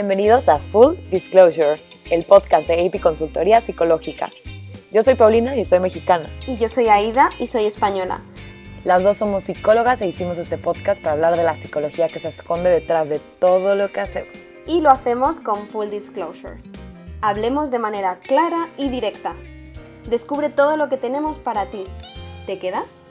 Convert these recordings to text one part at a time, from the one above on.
Bienvenidos a Full Disclosure, el podcast de AP Consultoría Psicológica. Yo soy Paulina y soy mexicana. Y yo soy Aida y soy española. Las dos somos psicólogas e hicimos este podcast para hablar de la psicología que se esconde detrás de todo lo que hacemos. Y lo hacemos con Full Disclosure. Hablemos de manera clara y directa. Descubre todo lo que tenemos para ti. ¿Te quedas?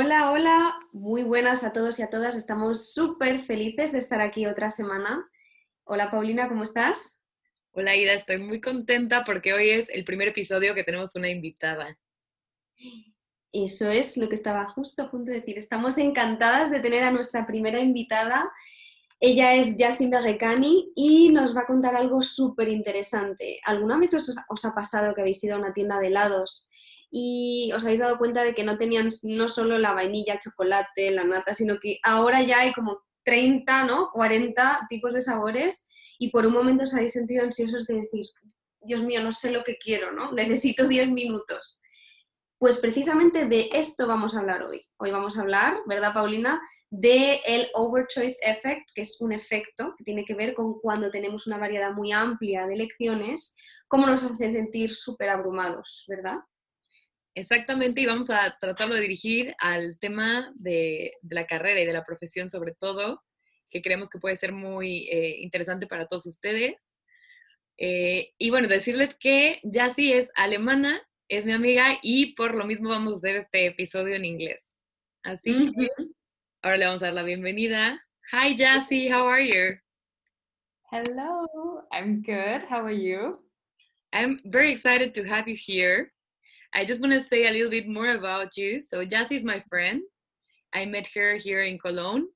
Hola, hola, muy buenas a todos y a todas. Estamos súper felices de estar aquí otra semana. Hola Paulina, ¿cómo estás? Hola Ida, estoy muy contenta porque hoy es el primer episodio que tenemos una invitada. Eso es lo que estaba justo a punto de decir. Estamos encantadas de tener a nuestra primera invitada. Ella es Yassin Berrecani y nos va a contar algo súper interesante. ¿Alguna vez os, os ha pasado que habéis ido a una tienda de helados y os habéis dado cuenta de que no tenían no solo la vainilla, chocolate, la nata, sino que ahora ya hay como 30, ¿no? 40 tipos de sabores y por un momento os habéis sentido ansiosos de decir, Dios mío, no sé lo que quiero, ¿no? Necesito 10 minutos. Pues precisamente de esto vamos a hablar hoy. Hoy vamos a hablar, ¿verdad, Paulina? De el overchoice effect, que es un efecto que tiene que ver con cuando tenemos una variedad muy amplia de elecciones, cómo nos hace sentir súper abrumados, ¿verdad? Exactamente, y vamos a tratar de dirigir al tema de, la carrera y de la profesión sobre todo, que creemos que puede ser muy eh, interesante para todos ustedes. Eh, y bueno, decirles que Jassy es alemana, es mi amiga y por lo mismo vamos a hacer este episodio en inglés. Así que ahora le vamos a dar la bienvenida. Hi Jassy, how are you? Hello, I'm good. How are you? I'm very excited to have you here. I just want to say a little bit more about you. So Jassy is my friend. I met her here in Cologne,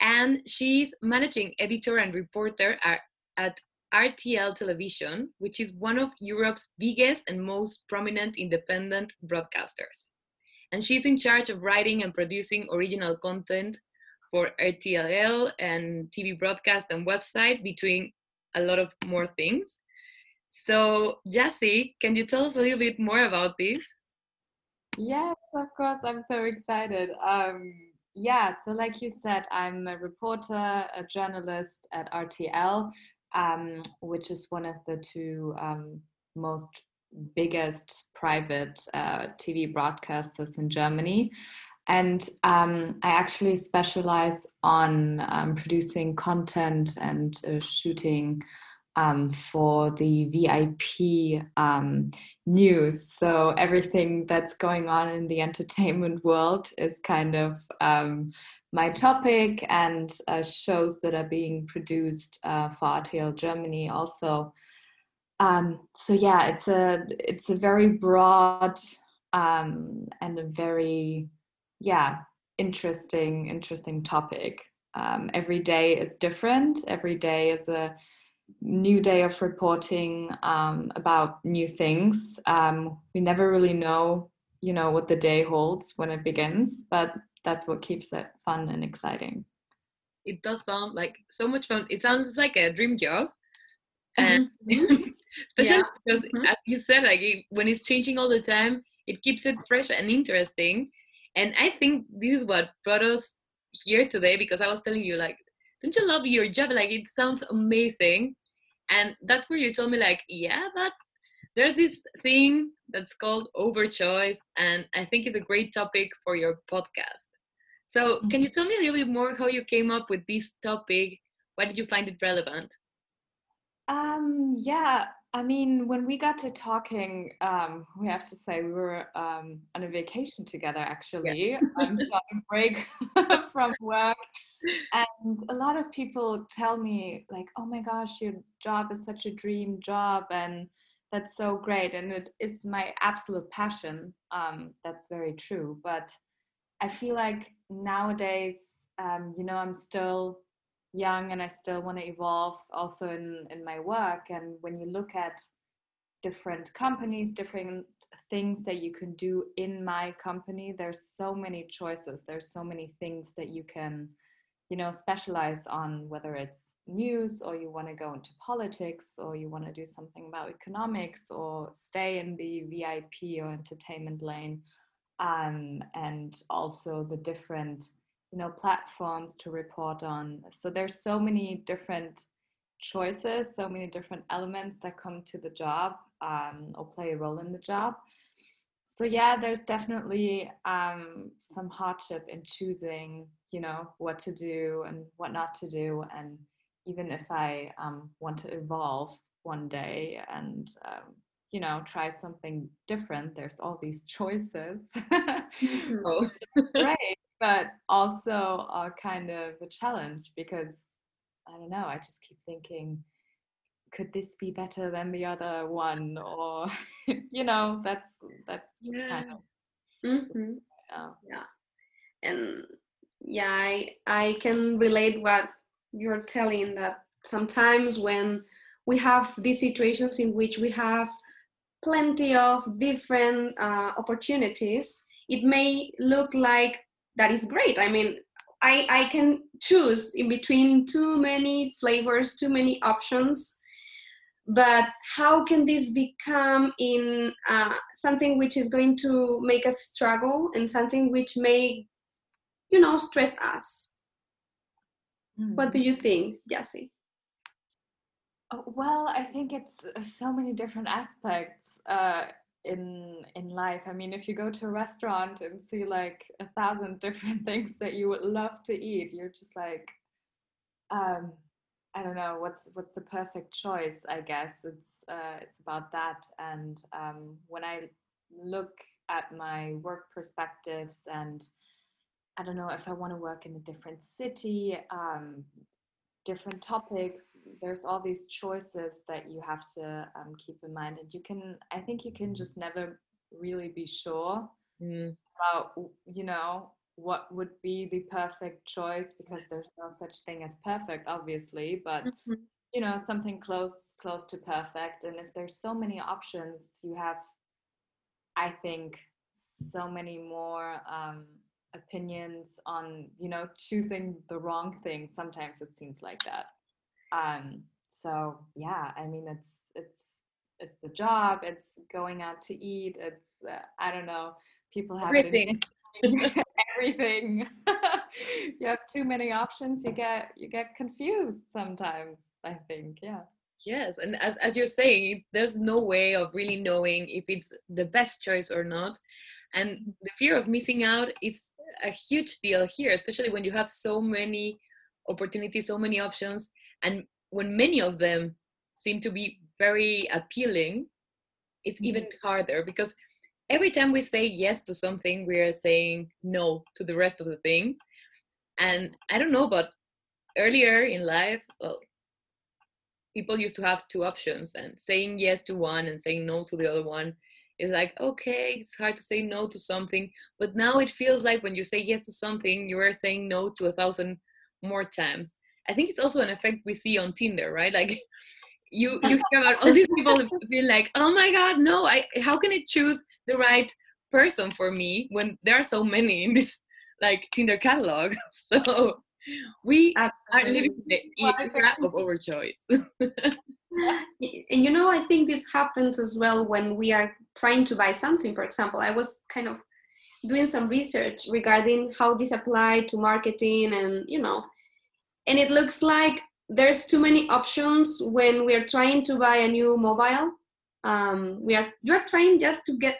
and she's managing editor and reporter at, at RTL Television, which is one of Europe's biggest and most prominent independent broadcasters. And she's in charge of writing and producing original content for RTL and TV broadcast and website, between a lot of more things. So, Jassy, can you tell us a little bit more about this? Yes, of course. I'm so excited. Um, yeah, so like you said, I'm a reporter, a journalist at RTL, um, which is one of the two um, most biggest private uh, TV broadcasters in Germany. And um, I actually specialize on um, producing content and uh, shooting um, for the VIP um, news. So everything that's going on in the entertainment world is kind of um, my topic, and uh, shows that are being produced uh, for RTL Germany also. Um, so yeah, it's a it's a very broad um, and a very yeah interesting interesting topic. Um, every day is different. Every day is a new day of reporting um, about new things. Um, we never really know, you know, what the day holds when it begins, but that's what keeps it fun and exciting. It does sound like so much fun. It sounds like a dream job, and mm-hmm. especially yeah. because, mm-hmm. as you said, like when it's changing all the time, it keeps it fresh and interesting. And I think this is what brought us here today because I was telling you like don't you love your job like it sounds amazing and that's where you told me like yeah but there's this thing that's called overchoice and i think it's a great topic for your podcast. So can you mm-hmm. tell me a little bit more how you came up with this topic? Why did you find it relevant? Um yeah I mean, when we got to talking, um, we have to say we were um, on a vacation together. Actually, yeah. I'm starting break from work, and a lot of people tell me like, "Oh my gosh, your job is such a dream job," and that's so great, and it is my absolute passion. Um, that's very true, but I feel like nowadays, um, you know, I'm still young and I still want to evolve also in, in my work. And when you look at different companies, different things that you can do in my company, there's so many choices. There's so many things that you can, you know, specialize on, whether it's news or you want to go into politics or you want to do something about economics or stay in the VIP or entertainment lane um, and also the different you know platforms to report on. So there's so many different choices so many different elements that come to the job um, or play a role in the job. So yeah there's definitely um, some hardship in choosing you know what to do and what not to do and even if i um, want to evolve one day and um, you know try something different there's all these choices. Oh. right but also are kind of a challenge because i don't know i just keep thinking could this be better than the other one or you know that's that's just yeah. kind of mm-hmm. yeah. yeah and yeah I, I can relate what you're telling that sometimes when we have these situations in which we have plenty of different uh, opportunities it may look like that is great i mean I, I can choose in between too many flavors too many options but how can this become in uh, something which is going to make us struggle and something which may you know stress us mm. what do you think Jessie? Oh, well i think it's uh, so many different aspects uh, in in life i mean if you go to a restaurant and see like a thousand different things that you would love to eat you're just like um I don't know what's what's the perfect choice. I guess it's uh, it's about that. And um, when I look at my work perspectives, and I don't know if I want to work in a different city, um, different topics. There's all these choices that you have to um, keep in mind, and you can. I think you can just never really be sure mm. about you know what would be the perfect choice because there's no such thing as perfect obviously but mm-hmm. you know something close close to perfect and if there's so many options you have i think so many more um, opinions on you know choosing the wrong thing sometimes it seems like that um, so yeah i mean it's it's it's the job it's going out to eat it's uh, i don't know people have everything everything. you have too many options, you get you get confused sometimes, I think. Yeah. Yes, and as, as you're saying, there's no way of really knowing if it's the best choice or not. And the fear of missing out is a huge deal here, especially when you have so many opportunities, so many options, and when many of them seem to be very appealing, it's even mm-hmm. harder because every time we say yes to something, we are saying no to the rest of the things. And I don't know, but earlier in life, well, people used to have two options, and saying yes to one and saying no to the other one is like, okay, it's hard to say no to something. But now it feels like when you say yes to something, you are saying no to a thousand more times. I think it's also an effect we see on Tinder, right? Like you you hear about all these people feel like oh my god no i how can i choose the right person for me when there are so many in this like tinder catalog so we Absolutely. are living the era of overchoice and you know i think this happens as well when we are trying to buy something for example i was kind of doing some research regarding how this applied to marketing and you know and it looks like there's too many options when we are trying to buy a new mobile. Um, we are you're trying just to get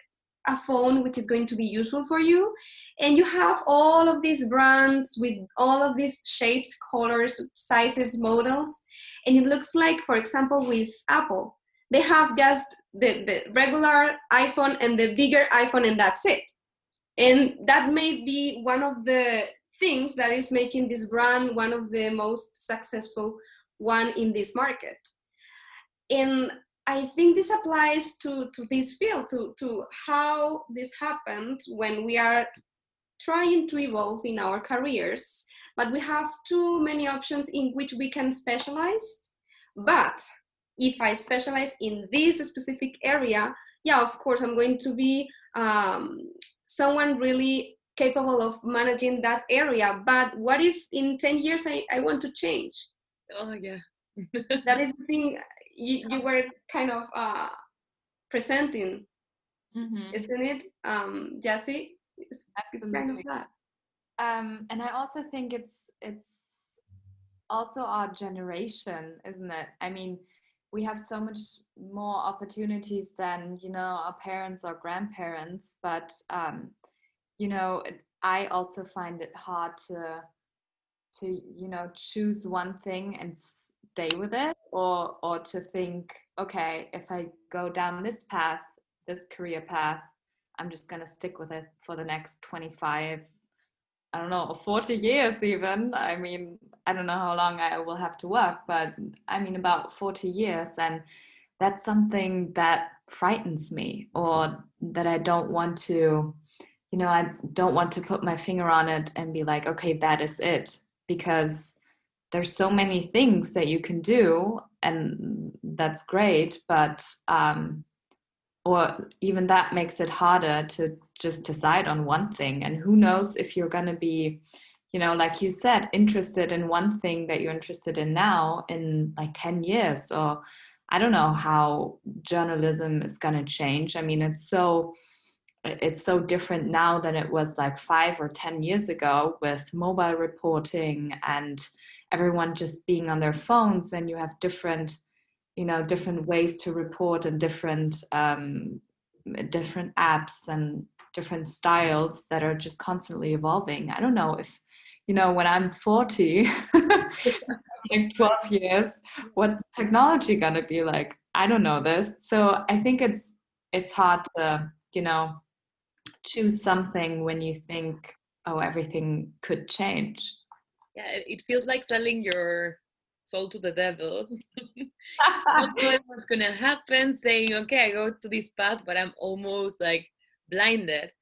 a phone which is going to be useful for you, and you have all of these brands with all of these shapes, colors, sizes, models, and it looks like, for example, with Apple, they have just the, the regular iPhone and the bigger iPhone, and that's it. And that may be one of the things that is making this brand one of the most successful one in this market. And i think this applies to, to this field to, to how this happened when we are trying to evolve in our careers but we have too many options in which we can specialize. But if i specialize in this specific area yeah of course i'm going to be um, someone really capable of managing that area. But what if in 10 years i, I want to change? Oh yeah. that is the thing you, you were kind of uh, presenting, Mhm. isn't it, um, Jessie? It's, it's kind of that. um, and I also think it's it's also our generation, isn't it? I mean, we have so much more opportunities than you know our parents or grandparents, but um, you know, it- I also find it hard to to you know choose one thing and stay with it, or or to think, okay, if I go down this path, this career path, I'm just gonna stick with it for the next 25 I don't know, 40 years even. I mean, I don't know how long I will have to work, but I mean, about 40 years. And that's something that frightens me or that I don't want to, you know, I don't want to put my finger on it and be like, okay, that is it. Because there's so many things that you can do, and that's great. But, um, or even that makes it harder to just decide on one thing and who knows if you're going to be you know like you said interested in one thing that you're interested in now in like 10 years or i don't know how journalism is going to change i mean it's so it's so different now than it was like 5 or 10 years ago with mobile reporting and everyone just being on their phones and you have different you know different ways to report and different um, different apps and different styles that are just constantly evolving. I don't know if you know when i'm 40 like 12 years what's technology going to be like? I don't know this. So i think it's it's hard to you know choose something when you think oh everything could change Yeah, it feels like selling your soul to the devil. what's gonna happen, saying, okay, I go to this path, but I'm almost like blinded.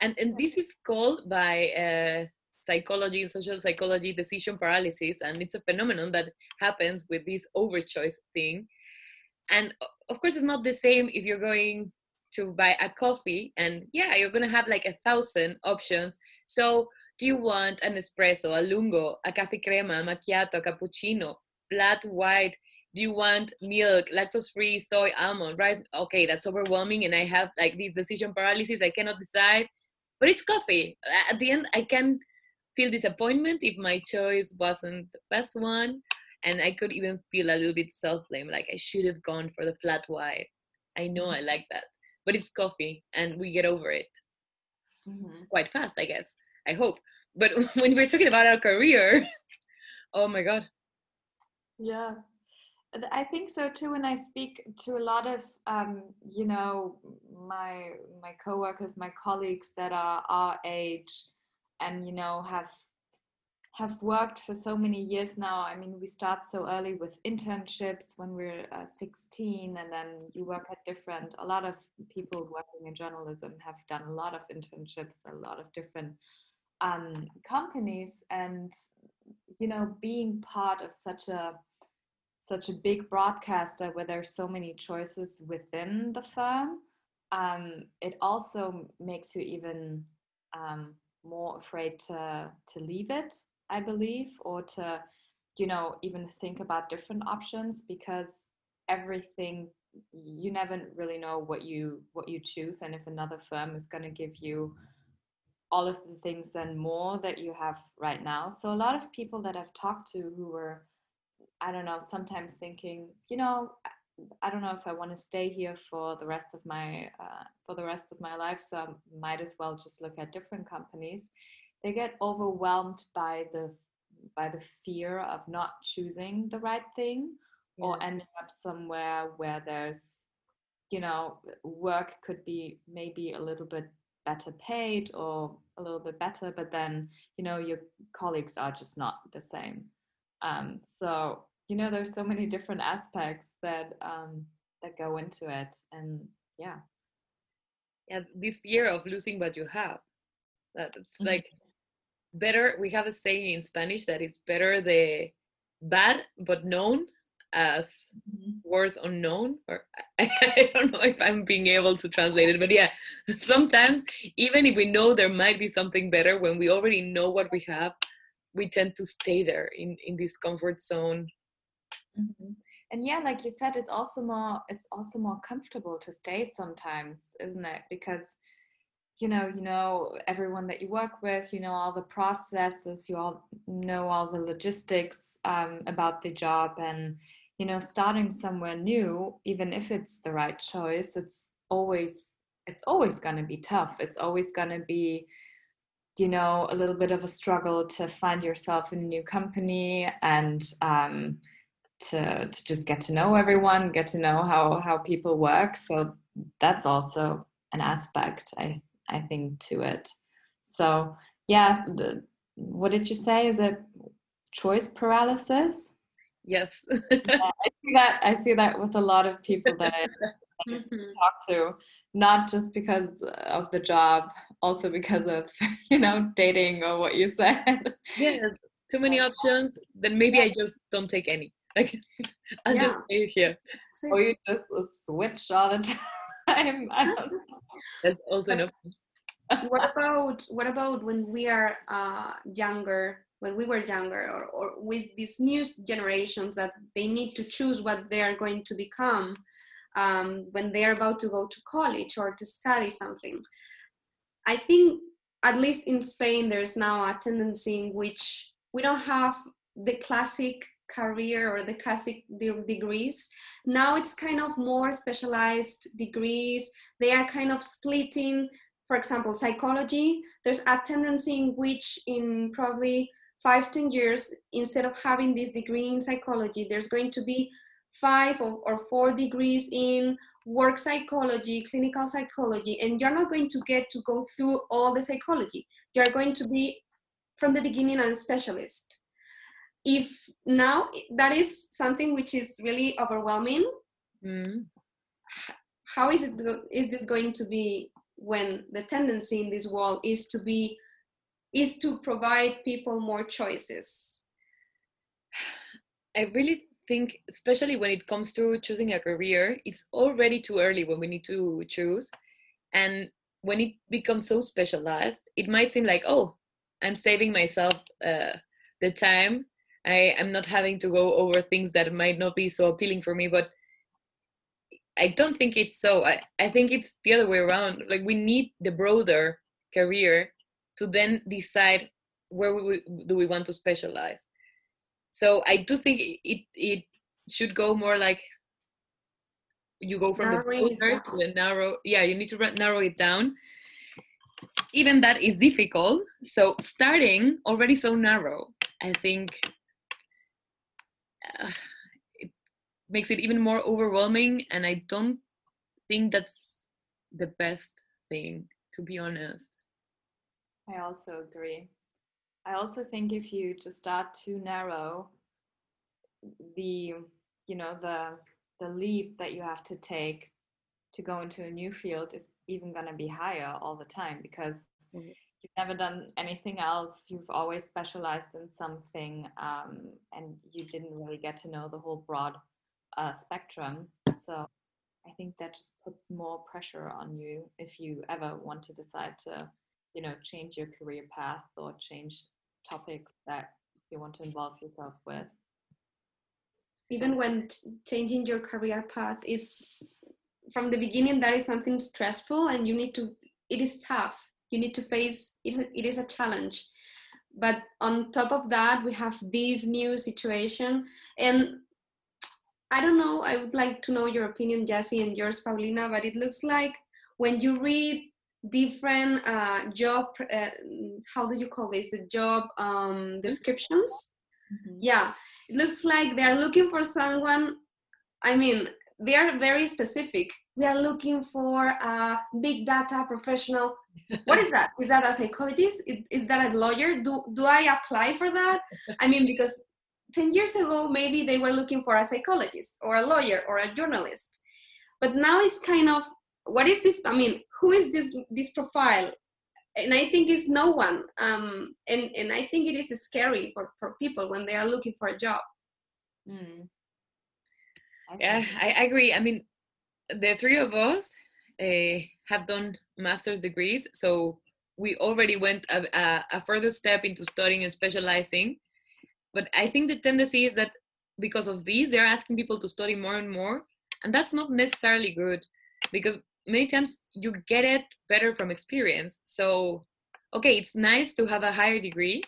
And and this is called by uh, psychology and social psychology decision paralysis, and it's a phenomenon that happens with this overchoice thing. And of course, it's not the same if you're going to buy a coffee, and yeah, you're gonna have like a thousand options. So do you want an espresso, a lungo, a cafe crema, a macchiato, a cappuccino, flat white? Do you want milk, lactose free, soy, almond, rice? Okay, that's overwhelming, and I have like this decision paralysis. I cannot decide, but it's coffee. At the end, I can feel disappointment if my choice wasn't the best one, and I could even feel a little bit self blame, like I should have gone for the flat white. I know I like that, but it's coffee, and we get over it Mhm. quite fast, I guess. I hope. But when we're talking about our career, oh my god. Yeah, I think so too. When I speak to a lot of, um, you know, my my coworkers, my colleagues that are our age, and you know have have worked for so many years now. I mean, we start so early with internships when we're uh, 16, and then you work at different. A lot of people working in journalism have done a lot of internships, a lot of different um, companies, and you know, being part of such a such a big broadcaster where there's so many choices within the firm, um, it also makes you even um, more afraid to to leave it. I believe, or to you know even think about different options because everything you never really know what you what you choose and if another firm is going to give you all of the things and more that you have right now so a lot of people that i've talked to who were I don't know, sometimes thinking, you know, I don't know if I want to stay here for the rest of my uh, for the rest of my life, so I might as well just look at different companies. They get overwhelmed by the by the fear of not choosing the right thing or ending up somewhere where there's, you know, work could be maybe a little bit better paid or a little bit better, but then you know your colleagues are just not the same. Um, so you know, there's so many different aspects that um, that go into it, and yeah, yeah, this fear of losing what you have. That it's Mhm. like better. We have a saying in Spanish that it's better the bad but known as worse unknown. Or I don't know if I'm being able to translate it, but yeah, sometimes even if we know there might be something better, when we already know what we have, we tend to stay there in in this comfort zone Mm-hmm. And yeah, like you said, it's also more it's also more comfortable to stay sometimes, isn't it? Because you know, you know everyone that you work with, you know all the processes, you all know all the logistics um, about the job, and you know, starting somewhere new, even if it's the right choice, it's always it's always going to be tough. It's always going to be you know a little bit of a struggle to find yourself in a new company and um, to to just get to know everyone, get to know how how people work. So that's also an aspect I I think to it. So yeah, what did you say? Is it choice paralysis? Yes. yeah, I see that. I see that with a lot of people that I, that I mm-hmm. talk to, not just because of the job, also because of you know dating or what you said. Yeah, too many options. Then maybe yeah. I just don't take any. Like I'll yeah. just stay here. Or you just switch all the time. That's also an option. what about what about when we are uh, younger when we were younger or, or with these new generations that they need to choose what they are going to become um, when they are about to go to college or to study something. I think at least in spain there's now a tendency in which we don't have the classic career or the classic de- degrees. Now it's kind of more specialized degrees. They are kind of splitting for example psychology. There's a tendency in which in probably five ten years instead of having this degree in psychology there's going to be five or, or four degrees in work psychology clinical psychology and you're not going to get to go through all the psychology. You're going to be from the beginning a specialist. If now that is something which is really overwhelming. Mm. how is it is this going to be when the tendency in this world is to be is to provide people more choices i really think especially when it comes to choosing a career it's already too early when we need to choose and when it becomes so specialized it might seem like oh i'm saving myself uh, the time I am not having to go over things that might not be so appealing for me, but I don't think it's so. I, I think it's the other way around. Like we need the broader career to then decide where we, do we want to specialize. So I do think it it should go more like you go from narrow the broader to the narrow. Yeah, you need to narrow it down. Even that is difficult. So starting already so narrow, I think uh, it makes it even more overwhelming and i don't think that's the best thing to be honest i also agree. I also think if you just start to narrow the you know the the leap that you have to take to go into a new field is even going to be higher all the time because mm-hmm. you've never done anything else. You've always specialized in something um, and you didn't really get to know the whole broad uh, spectrum. So i think that just puts more pressure on you if you ever want to decide to you know change your career path or change topics that you want to involve yourself with? Even when changing your career path is from the beginning that is something stressful and you need to it is tough. You need to face it is a challenge. But on top of that we have this new situation and i don't know i would like to know your opinion Jessie and yours paulina but it looks like when you read different uh, job uh, how do you call this? The job um, descriptions? Mm-hmm. yeah. It looks like they are looking for someone i mean they are very specific. We are looking for a big data professional. What is that? Is that a psychologist? Is that a lawyer? Do, do i apply for that? I mean because 10 years ago maybe they were looking for a psychologist or a lawyer or a journalist. But now it's kind of what is this? I mean who is this this profile and i think it's no one um, and and i think it is scary for for people when they are looking for a job mm. yeah I agree i mean the three of us uh, have done master's degrees, so we already went a, a, a, further step into studying and specializing. But I think the tendency is that because of these they're asking people to study more and more and that's not necessarily good because many times you get it better from experience so okay it's nice to have a higher degree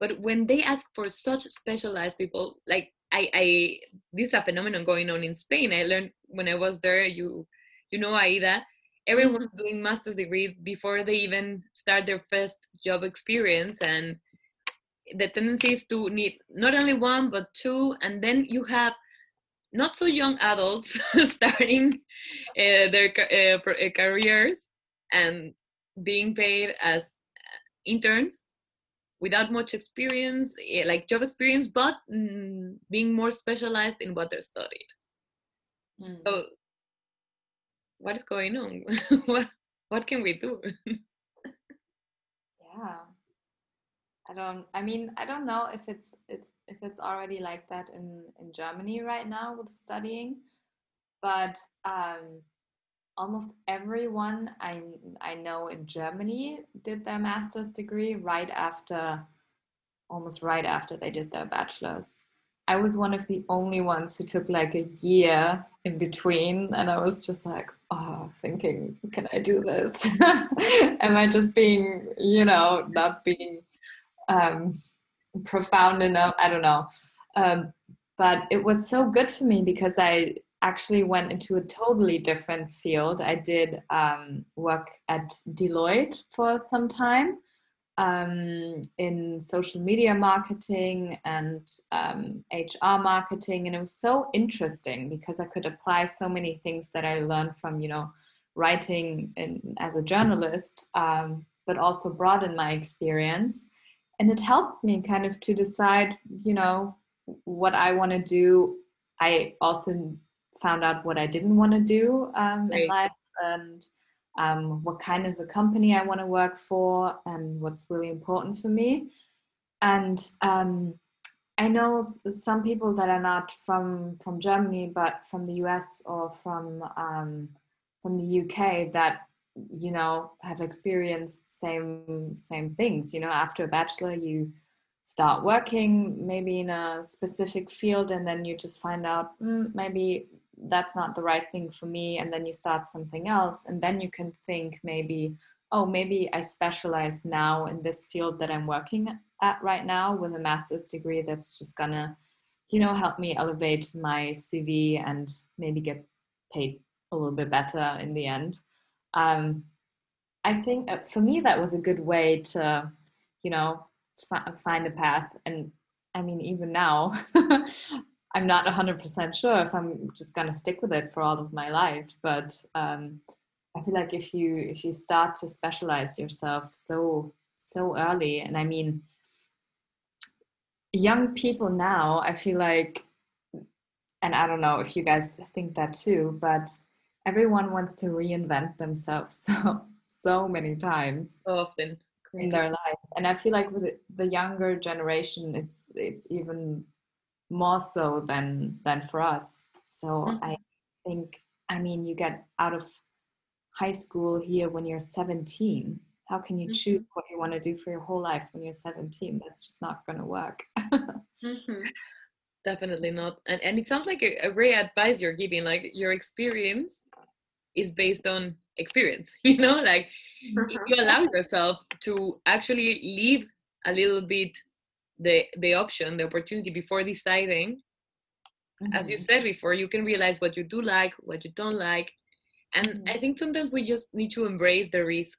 but when they ask for such specialized people like i i this is a phenomenon going on in spain i learned when i was there you you know aida everyone's mm-hmm. doing master's degrees before they even start their first job experience and the tendency is to need not only one but two and then you have not so young adults starting uh, their uh, careers and being paid as interns without much experience like job experience but mm, being more specialized in what they're studied. Mm. so what is going on? What what can we do? Yeah I don't. I mean, I don't know if it's it's if it's already like that in in Germany right now with studying, but um, almost everyone I I know in Germany did their master's degree right after, almost right after they did their bachelor's. I was one of the only ones who took like a year in between, and I was just like, oh, thinking, can I do this? Am I just being, you know, not being um, profound enough. I don't know. Um, but it was so good for me because I actually went into a totally different field. I did um, work at Deloitte for some time um, in social media marketing and um, HR marketing, and it was so interesting because I could apply so many things that I learned from you know writing in, as a journalist, um, but also broaden my experience and it helped me kind of to decide you know what i want to do. I also found out what i didn't want to do um, in life and um, what kind of a company i want to work for and what's really important for me. And um, i know some people that are not from from germany but from the us or from um, from the uk that you know have experienced same same things you know after a bachelor you start working maybe in a specific field and then you just find out mm, maybe that's not the right thing for me and then you start something else and then you can think maybe oh maybe i specialize now in this field that i'm working at right now with a master's degree that's just gonna you know help me elevate my cv and maybe get paid a little bit better in the end um, I think uh, for me that was a good way to, you know, f- find a path. And I mean, even now, I'm not 100% sure if I'm just going to stick with it for all of my life. But um, I feel like if you if you start to specialize yourself so so early, and I mean, young people now, I feel like, and I don't know if you guys think that too, but everyone wants to reinvent themselves so so many times so often. in their life and i feel like with the younger generation it's it's even more so than than for us. So mm-hmm. i think i mean you get out of high school here when you're 17 how can you mm-hmm. choose what you want to do for your whole life when you're 17 that's just not going to work. Mm-hmm. Definitely not. And, and it sounds like a, a, great advice you're giving like your experience is based on experience you know like uh-huh. if you allow yourself to actually leave a little bit the the option the opportunity before deciding mm-hmm. as you mm-hmm. said before you can realize what you do like what you don't like and mm-hmm. i think sometimes we just need to embrace the risk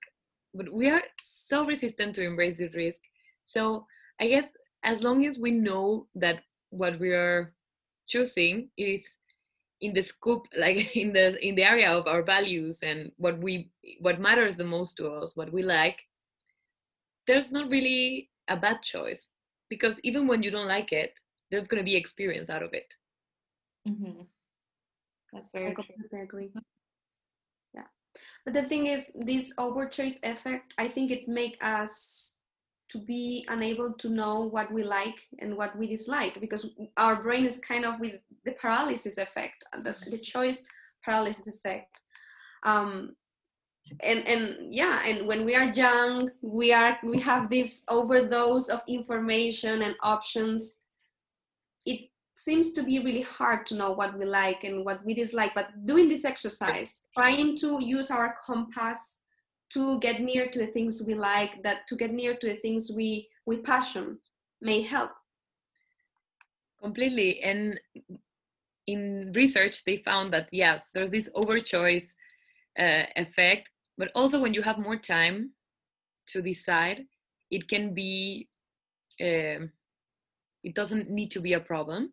but we are so resistant to embrace the risk so i guess as long as we know that what we are choosing is in the scope like in the in the area of our values and what we what matters the most to us what we like there's not really a bad choice because even when you don't like it there's going to be experience out of it. Mm-hmm. that's very I completely agree. Yeah. But the thing is this over choice effect i think it make us to be unable to know what we like and what we dislike because our brain is kind of with the paralysis effect the, the choice paralysis effect. Um, and and yeah and when we are young we are we have this overdose of information and options. It seems to be really hard to know what we like and what we dislike but doing this exercise trying to use our compass to get near to the things we like that to get near to the things we we passion may help. Completely. And in research they found that yeah there's this overchoice uh, effect but also when you have more time to decide it can be um, it doesn't need to be a problem.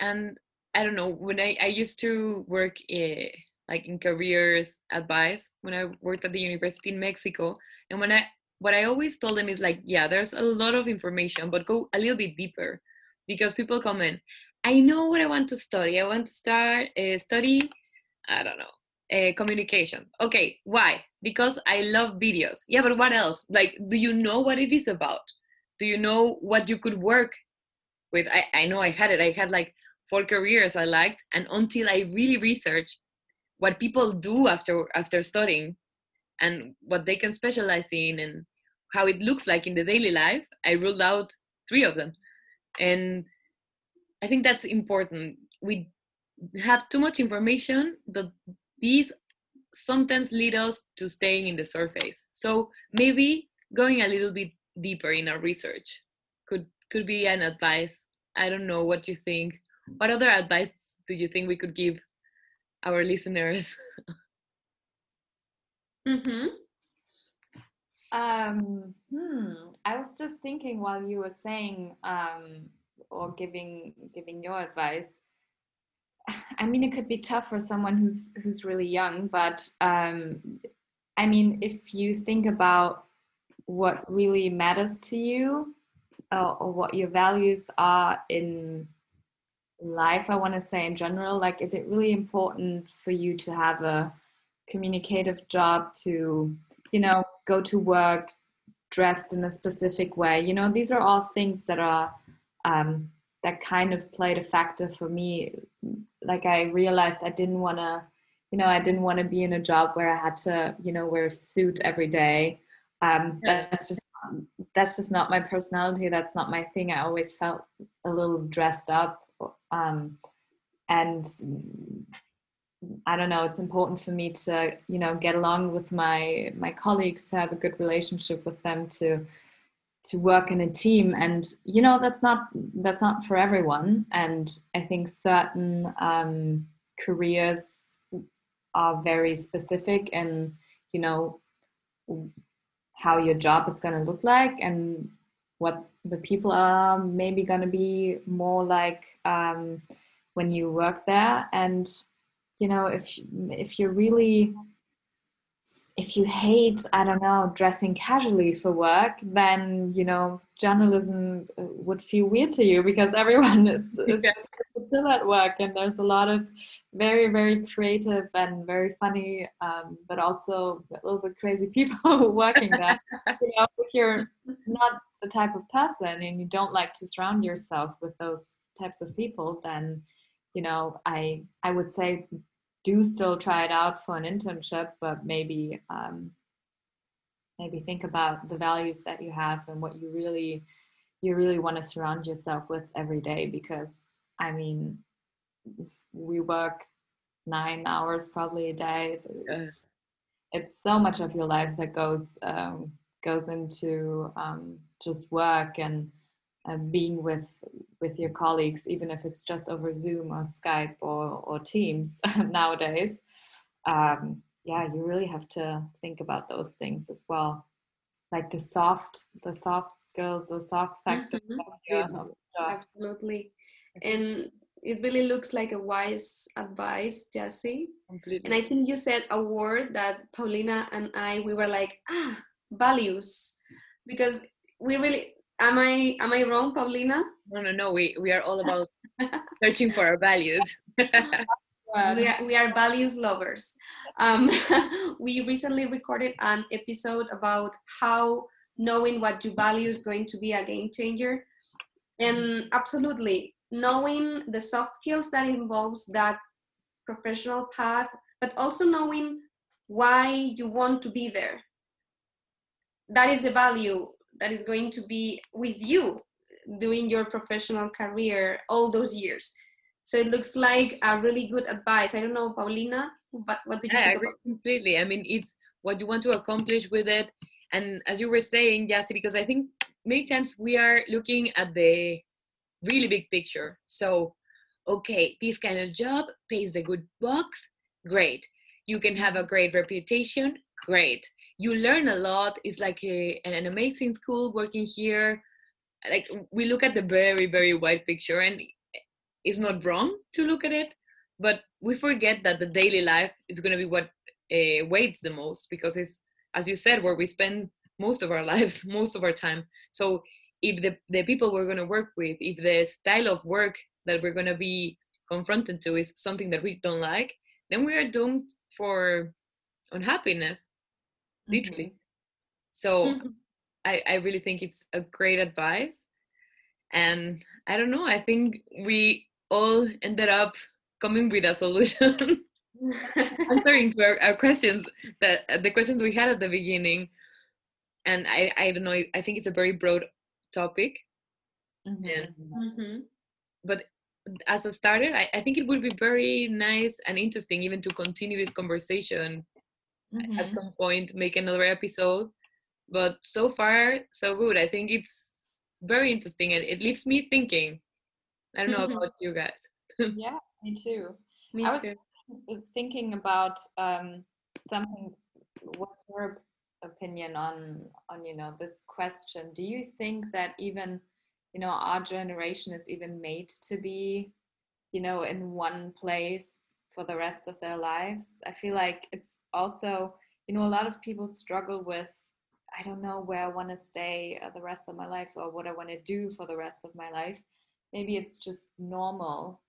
And i don't know when i, I used to work uh, like in careers advice when i worked at the university in mexico and when i what i always told them is like yeah there's a lot of information but go a little bit deeper because people come in i know what i want to study. I want to start uh, study i don't know uh, communication. Okay why? Because i love videos. Yeah but what else? Like do you know what it is about? Do you know what you could work with? I, I know i had it. I had like four careers i liked and until i really researched what people do after after studying and what they can specialize in and how it looks like in the daily life i ruled out three of them. And i think that's important. We have too much information that these sometimes lead us to staying in the surface. So maybe going a little bit deeper in our research could could be an advice. I don't know what you think. What other advice do you think we could give our listeners mm-hmm. um, hmm. i was just thinking while you were saying um, or giving giving your advice I mean, it could be tough for someone who's who's really young, but um, I mean, if you think about what really matters to you uh, or what your values are in life, I want to say in general, like, is it really important for you to have a communicative job to, you know, go to work dressed in a specific way? You know, these are all things that are um, that kind of played a factor for me. Like i realized i didn't want to you know i didn't want to be in a job where i had to you know wear a suit every day. Um, that's just that's just not my personality. That's not my thing. I always felt a little dressed up um, and i don't know it's important for me to you know get along with my my colleagues to have a good relationship with them to to work in a team. And you know that's not that's not for everyone. And i think certain um, careers are very specific and you know how your job is going to look like and what the people are maybe going to be more like um, when you work there. And you know if if you're really if you hate i don't know dressing casually for work then you know journalism uh, would feel weird to you because everyone is, is yeah. just still at work and there's a lot of very very creative and very funny um, but also a little bit crazy people working there you know, if you're not the type of person and you don't like to surround yourself with those types of people then you know i i would say do still try it out for an internship, but maybe um, maybe think about the values that you have and what you really you really want to surround yourself with every day. Because I mean, we work nine hours probably a day. It's, it's so much of your life that goes um, goes into um, just work and uh, being with with your colleagues, even if it's just over Zoom or Skype or or Teams nowadays. Um, yeah, you really have to think about those things as well, like the soft the soft skills, the soft factor. Mm-hmm. Absolutely, and it really looks like a wise advice, Jesse. Completely. And I think you said a word that Paulina and I we were like ah values because we really am I am I wrong, Paulina? No, no, no. We we are all about searching for our values. we are we are values lovers. Um, we recently recorded an episode about how knowing what you value is going to be a game changer, and absolutely knowing the soft skills that involves that professional path, but also knowing why you want to be there. That is the value that is going to be with you doing your professional career all those years. So it looks like a really good advice. I don't know, Paulina, but what do you yeah, think? I agree completely. I mean, it's what you want to accomplish with it. And as you were saying, Jassy, because I think many times we are looking at the really big picture. So, okay, this kind of job pays a good bucks, great. You can have a great reputation, great. You learn a lot. It's like a, an amazing school working here. Like we look at the very, very wide picture, and it's not wrong to look at it, but we forget that the daily life is going to be what uh, weights the most because it's, as you said, where we spend most of our lives, most of our time. So if the, the people we're going to work with, if the style of work that we're going to be confronted to is something that we don't like, then we are doomed for unhappiness, literally. Mm-hmm. So mm-hmm. I, I really think it's a great advice. And I don't know, I think we all ended up coming with a solution. answering to our, our, questions that the questions we had at the beginning and i i don't know i think it's a very broad topic mm-hmm. mm-hmm. but as a starter I, I, think it would be very nice and interesting even to continue this conversation mm-hmm. at some point make another episode but so far so good. I think it's very interesting and it leaves me thinking. I don't know about you guys. Yeah me too. Me I too. thinking about um, something what's your opinion on on you know this question? Do you think that even you know our generation is even made to be you know in one place for the rest of their lives i feel like it's also you know a lot of people struggle with i don't know where i want to stay the rest of my life or what i want to do for the rest of my life maybe it's just normal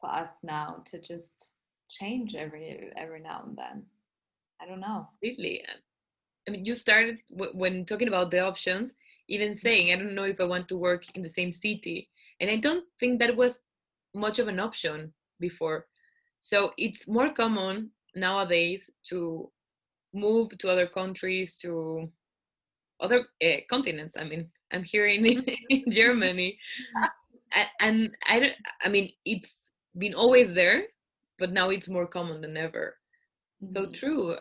for us now to just change every every now and then i don't know completely I mean, you started when talking about the options, even mm-hmm. saying, I don't know if I want to work in the same city. And I don't think that was much of an option before. So it's more common nowadays to move to other countries, to other uh, continents. I mean, I'm here in, in Germany. and I don't, I mean, it's been always there, but now it's more common than ever. Mm-hmm. So true.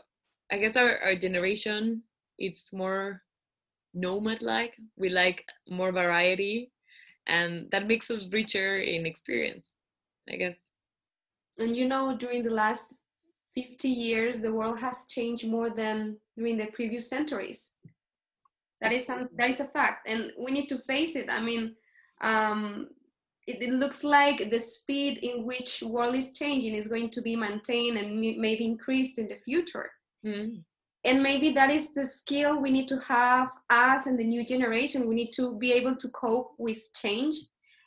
I guess our, our generation it's more nomad like. We like more variety and that makes us richer in experience, I guess. And you know, during the last 50 years, the world has changed more than during the previous centuries. That is some, that is a fact, and we need to face it. I mean, um, it, it, looks like the speed in which world is changing is going to be maintained and maybe increased in the future. Mm. And maybe that is the skill we need to have us and the new generation. We need to be able to cope with change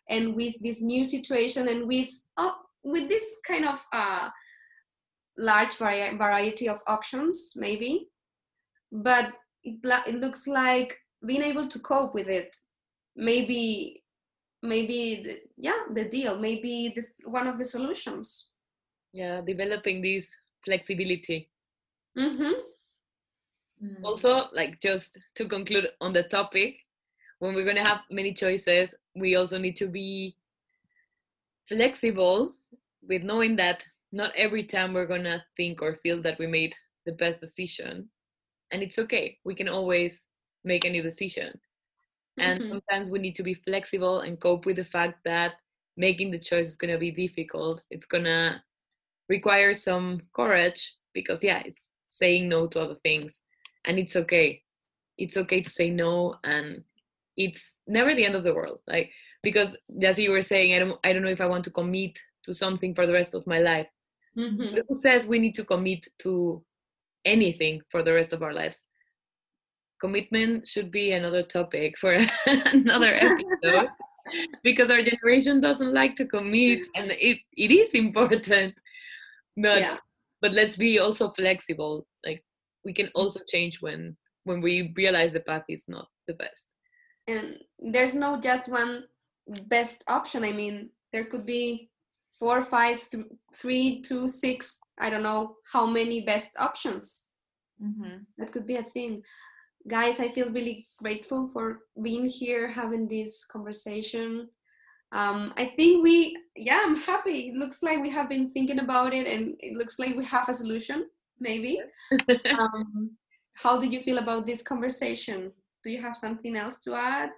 and with this new situation and with oh, with this kind of uh, large vari- variety of options, maybe. But it, it looks like being able to cope with it maybe maybe the, yeah the deal maybe this one of the solutions yeah developing this flexibility Mm-hmm. Mm. Also, like just to conclude on the topic, when we're gonna have many choices, we also need to be flexible with knowing that not every time we're gonna think or feel that we made the best decision. And it's okay. We can always make a new decision. And mm-hmm. sometimes we need to be flexible and cope with the fact that making the choice is gonna be difficult. It's gonna require some courage because yeah, it's saying no to other things and it's okay it's okay to say no and it's never the end of the world like because as you were saying i don't i don't know if i want to commit to something for the rest of my life. Mm-hmm. who says we need to commit to anything for the rest of our lives? Commitment should be another topic for another episode because our generation doesn't like to commit and it, it is important. But yeah. but let's be also flexible. Like we can also change when when we realize the path is not the best. And there's no just one best option. I mean there could be four five th- three two six i don't know how many best options mm-hmm. that could be a thing guys, I feel really grateful for being here, having this conversation. Um, I think we, yeah, I'm happy. It looks like we have been thinking about it and it looks like we have a solution, maybe. um, how did you feel about this conversation? Do you have something else to add?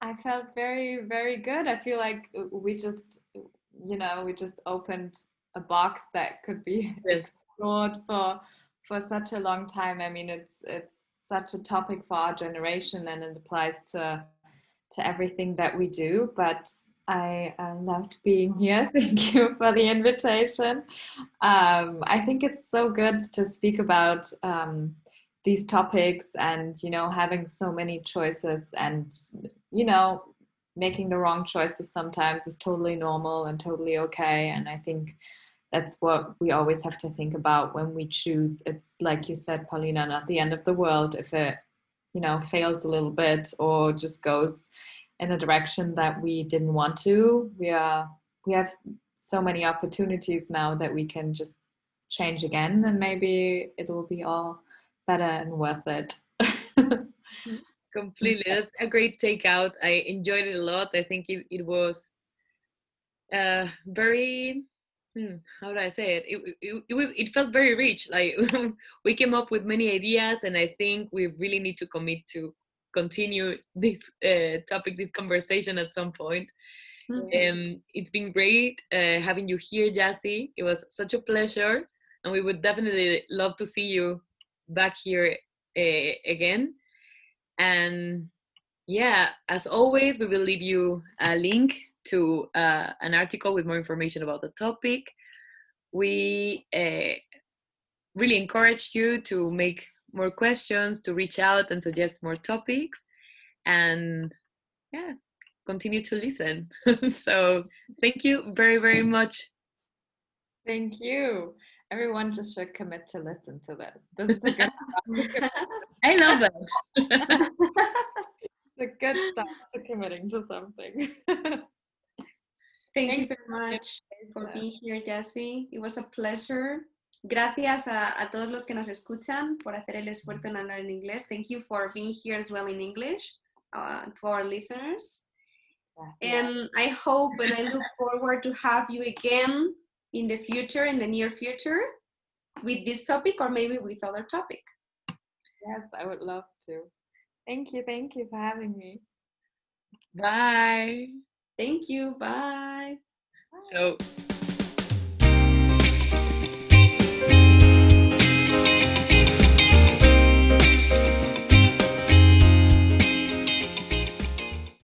I felt very, very good. I feel like we just, you know, we just opened a box that could be yes. explored for for such a long time. I mean, it's it's such a topic for our generation, and it applies to to everything that we do. But I uh, loved being here. Thank you for the invitation. Um, I think it's so good to speak about. Um, these topics and you know having so many choices and you know making the wrong choices sometimes is totally normal and totally okay. And i think that's what we always have to think about when we choose. It's like you said paulina not the end of the world if it you know fails a little bit or just goes in a direction that we didn't want to. We are we have so many opportunities now that we can just change again and maybe it will be all better and worth it. Completely. That's a great takeout. I enjoyed it a lot. I think it, it was uh, very hmm, how do I say it? It, it? it was it felt very rich. Like we came up with many ideas, and I think we really need to commit to continue this uh, topic, this conversation at some point. Mm-hmm. Um, it's been great uh, having you here, Jassy. It was such a pleasure, and we would definitely love to see you back here uh, again. And yeah, as always, we will leave you a link to uh, an article with more information about the topic. We uh, really encourage you to make more questions, to reach out and suggest more topics, and yeah, continue to listen. so, thank you very, very much. Thank you everyone just should commit to listen to this. This is a good. I love it. it's a good start to committing to something. Thank, Thank you very much for being here, Jesse. It was a pleasure. Gracias a, a, todos los que nos escuchan por hacer el esfuerzo en hablar en inglés. Thank you for being here as well in English uh, to our listeners. Yeah. And I hope and I look forward to have you again in the future, in the near future, with this topic or maybe with other topic. Yes, I would love to. Thank you. Thank you for having me. Bye. Thank you. Bye. So